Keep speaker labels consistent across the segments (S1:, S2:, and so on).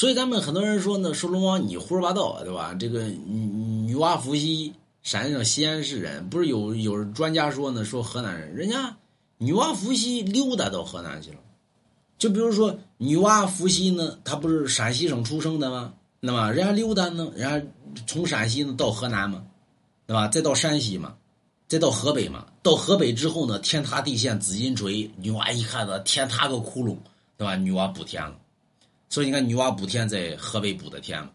S1: 所以咱们很多人说呢，说龙王你胡说八道，对吧？这个女女娲伏羲，陕西省西安市人，不是有有专家说呢，说河南人，人家女娲伏羲溜达到河南去了。就比如说女娲伏羲呢，她不是陕西省出生的吗？那么人家溜达呢，人家从陕西呢到河南嘛，对吧？再到山西嘛，再到河北嘛。到河北之后呢，天塌地陷紫金锤，女娲一看呢，天塌个窟窿，对吧？女娲补天了。所以你看，女娲补天在河北补的天嘛。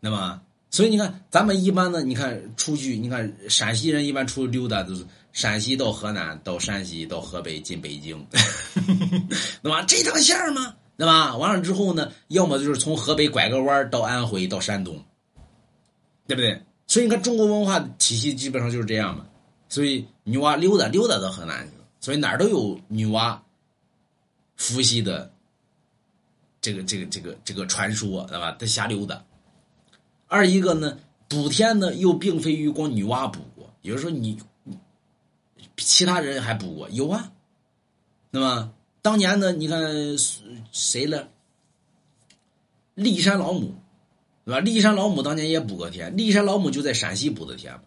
S1: 那么，所以你看，咱们一般呢，你看出去，你看陕西人一般出去溜达都是陕西到河南，到山西到河北进北京，那么这条线儿吗？对吧？完了之后呢，要么就是从河北拐个弯到安徽到山东，对不对？所以你看中国文化体系基本上就是这样嘛。所以女娲溜达溜达到河南去了，所以哪儿都有女娲伏羲的这个这个这个这个传说，对吧？他瞎溜达。二一个呢，补天呢又并非于光女娲补过，也就是说你其他人还补过，有啊。那么。当年呢，你看谁了？骊山老母，对吧？骊山老母当年也补过天，骊山老母就在陕西补的天嘛，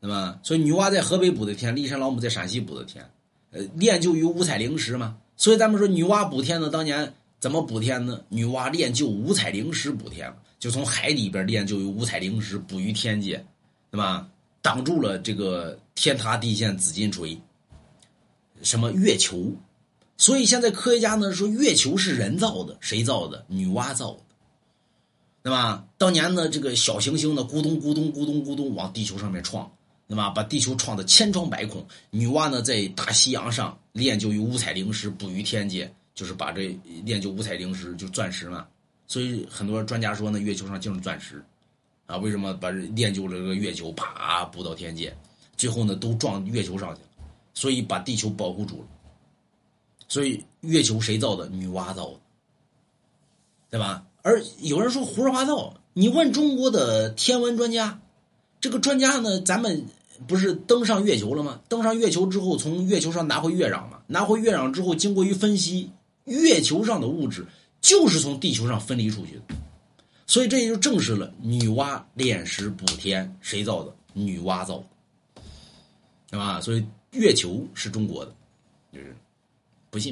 S1: 对吧？所以女娲在河北补的天，骊山老母在陕西补的天，呃，练就于五彩灵石嘛。所以咱们说女娲补天呢，当年怎么补天呢？女娲炼就五彩灵石补天就从海里边炼就有五彩灵石补于天界，对吧？挡住了这个天塌地陷紫金锤，什么月球。所以现在科学家呢说月球是人造的，谁造的？女娲造的，对吧？当年呢，这个小行星呢咕咚咕咚咕咚咕咚往地球上面撞，那么？把地球撞得千疮百孔。女娲呢在大西洋上炼就于五彩灵石，补于天界，就是把这炼就五彩灵石就钻石嘛。所以很多专家说呢，月球上就是钻石，啊，为什么把炼就了这个月球，啪补到天界，最后呢都撞月球上去了，所以把地球保护住了。所以月球谁造的？女娲造的，对吧？而有人说胡说八道，你问中国的天文专家，这个专家呢？咱们不是登上月球了吗？登上月球之后，从月球上拿回月壤嘛？拿回月壤之后，经过一分析，月球上的物质就是从地球上分离出去的，所以这也就证实了女娲炼石补天谁造的？女娲造的，对吧？所以月球是中国的，就是。